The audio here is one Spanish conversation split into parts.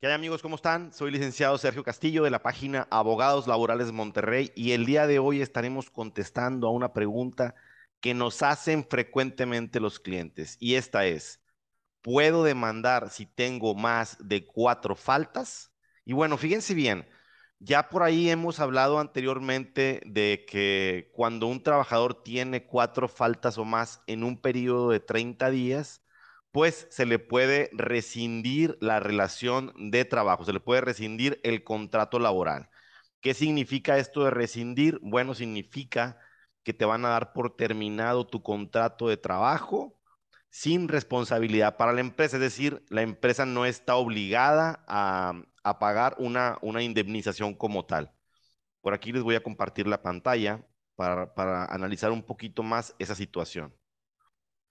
¿Qué hay amigos? ¿Cómo están? Soy licenciado Sergio Castillo de la página Abogados Laborales Monterrey y el día de hoy estaremos contestando a una pregunta que nos hacen frecuentemente los clientes y esta es, ¿puedo demandar si tengo más de cuatro faltas? Y bueno, fíjense bien, ya por ahí hemos hablado anteriormente de que cuando un trabajador tiene cuatro faltas o más en un periodo de 30 días, pues se le puede rescindir la relación de trabajo, se le puede rescindir el contrato laboral. ¿Qué significa esto de rescindir? Bueno, significa que te van a dar por terminado tu contrato de trabajo sin responsabilidad para la empresa, es decir, la empresa no está obligada a, pagar una, indemnización como tal. Por aquí les voy a compartir la pantalla para analizar un poquito más esa situación.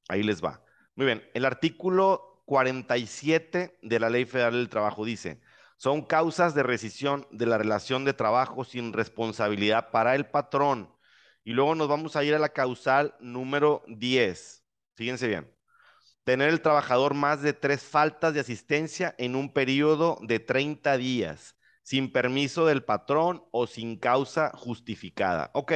Ahí les va. Muy bien, el artículo 47 de la Ley Federal del Trabajo dice, son causas de rescisión de la relación de trabajo sin responsabilidad para el patrón. Y luego nos vamos a ir a la causal número 10. Fíjense bien. Tener el trabajador más de tres faltas de asistencia en un periodo de 30 días, sin permiso del patrón o sin causa justificada. Ok,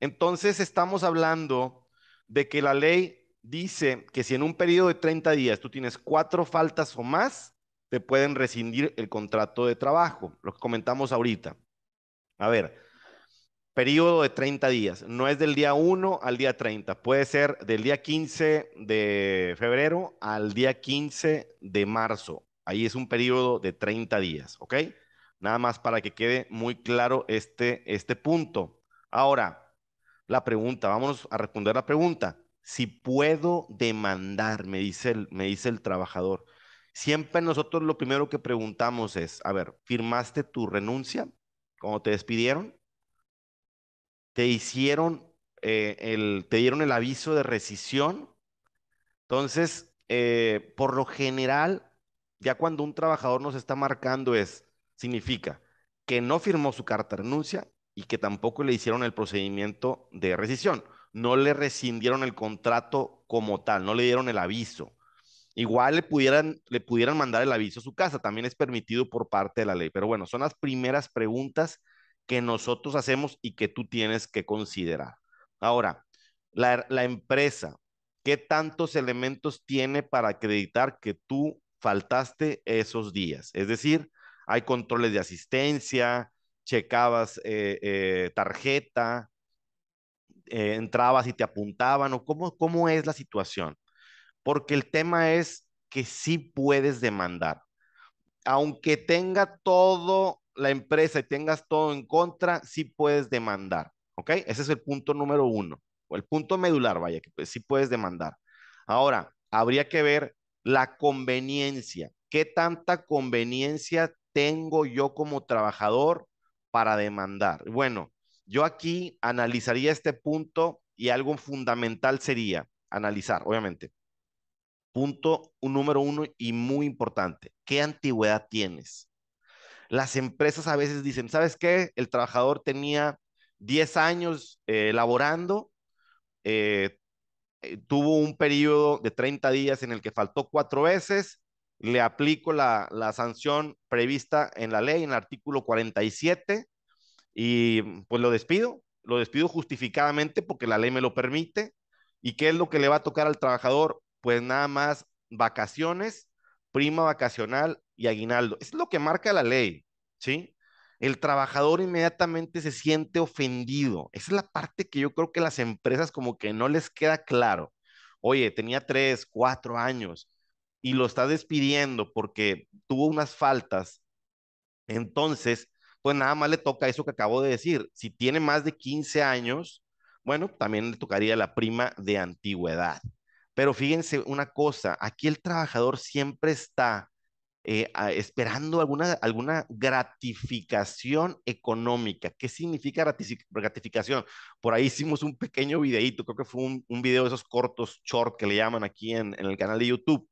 entonces estamos hablando de que la ley dice que si en un periodo de 30 días tú tienes cuatro faltas o más, te pueden rescindir el contrato de trabajo, lo que comentamos ahorita. A ver, periodo de 30 días, no es del día 1 al día 30, puede ser del día 15 de febrero al día 15 de marzo. Ahí es un periodo de 30 días, ¿ok? Nada más para que quede muy claro este, este punto. Ahora, la pregunta, vamos a responder la pregunta si puedo demandar, me dice el, me dice el trabajador. Siempre nosotros lo primero que preguntamos es, a ver, ¿firmaste tu renuncia cuando te despidieron? ¿Te hicieron eh, el, te dieron el aviso de rescisión? Entonces, eh, por lo general, ya cuando un trabajador nos está marcando es, significa que no firmó su carta de renuncia y que tampoco le hicieron el procedimiento de rescisión no le rescindieron el contrato como tal, no le dieron el aviso. Igual le pudieran, le pudieran mandar el aviso a su casa, también es permitido por parte de la ley. Pero bueno, son las primeras preguntas que nosotros hacemos y que tú tienes que considerar. Ahora, la, empresa, ¿qué tantos elementos tiene para acreditar que tú faltaste esos días? Es decir, hay controles de asistencia, checabas eh, eh, tarjeta, eh, entrabas y te apuntaban o cómo, cómo es la situación. Porque el tema es que sí puedes demandar. Aunque tenga todo la empresa y tengas todo en contra, sí puedes demandar. ¿Ok? Ese es el punto número uno. O el punto medular, vaya, que pues, sí puedes demandar. Ahora, habría que ver la conveniencia. ¿Qué tanta conveniencia tengo yo como trabajador para demandar? Bueno, yo aquí analizaría este punto y algo fundamental sería analizar, obviamente. Punto un número uno y muy importante, ¿qué antigüedad tienes? Las empresas a veces dicen, ¿sabes qué? El trabajador tenía 10 años eh, laborando, eh, eh, tuvo un periodo de 30 días en el que faltó cuatro veces, le aplico la, la sanción prevista en la ley, en el artículo 47, y pues lo despido, lo despido justificadamente porque la ley me lo permite. ¿Y qué es lo que le va a tocar al trabajador? Pues nada más vacaciones, prima vacacional y aguinaldo. Es lo que marca la ley, ¿sí? El trabajador inmediatamente se siente ofendido. Esa es la parte que yo creo que las empresas como que no les queda claro. Oye, tenía tres, cuatro años y lo está despidiendo porque tuvo unas faltas. Entonces, pues nada más le toca eso que acabo de decir. Si tiene más de 15 años, bueno, también le tocaría la prima de antigüedad. Pero fíjense una cosa, aquí el trabajador siempre está eh, esperando alguna, alguna gratificación económica. ¿Qué significa gratificación? Por ahí hicimos un pequeño videíto, creo que fue un, video de esos cortos, short que le llaman aquí en, en el canal de YouTube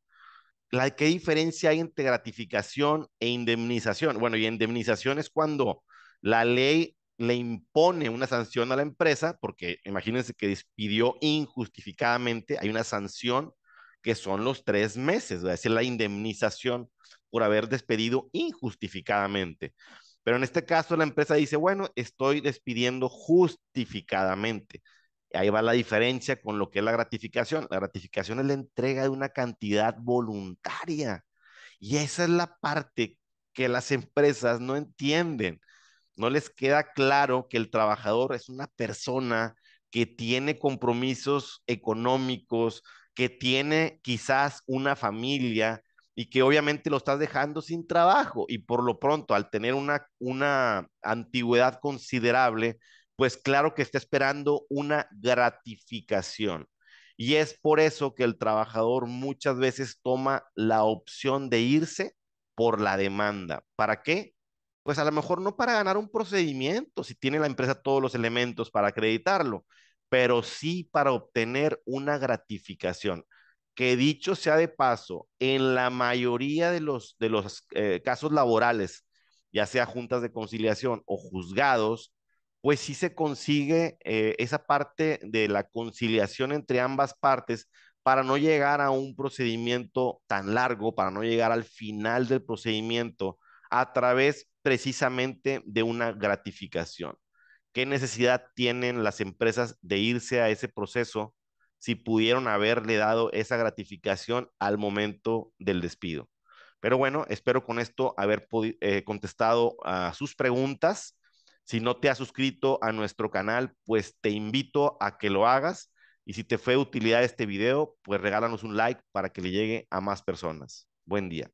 la, ¿qué diferencia hay entre gratificación e indemnización? Bueno, y indemnización es cuando la ley le impone una sanción a la empresa, porque imagínense que despidió injustificadamente, hay una sanción que son los tres meses, es decir, la indemnización por haber despedido injustificadamente. Pero en este caso la empresa dice, bueno, estoy despidiendo justificadamente. Ahí va la diferencia con lo que es la gratificación. La gratificación es la entrega de una cantidad voluntaria. Y esa es la parte que las empresas no entienden. No les queda claro que el trabajador es una persona que tiene compromisos económicos, que tiene quizás una familia y que obviamente lo estás dejando sin trabajo y por lo pronto al tener una, una antigüedad considerable, pues claro que está esperando una gratificación. Y es por eso que el trabajador muchas veces toma la opción de irse por la demanda. ¿Para qué? Pues a lo mejor no para ganar un procedimiento, si tiene la empresa todos los elementos para acreditarlo, pero sí para obtener una gratificación. Que dicho sea de paso, en la mayoría de los, de los eh, casos laborales, ya sea juntas de conciliación o juzgados, pues sí se consigue eh, esa parte de la conciliación entre ambas partes para no llegar a un procedimiento tan largo, para no llegar al final del procedimiento a través precisamente de una gratificación. ¿Qué necesidad tienen las empresas de irse a ese proceso si pudieron haberle dado esa gratificación al momento del despido? Pero bueno, espero con esto haber eh, contestado a sus preguntas. Si no te has suscrito a nuestro canal, pues te invito a que lo hagas. Y si te fue de utilidad este video, pues regálanos un like para que le llegue a más personas. Buen día.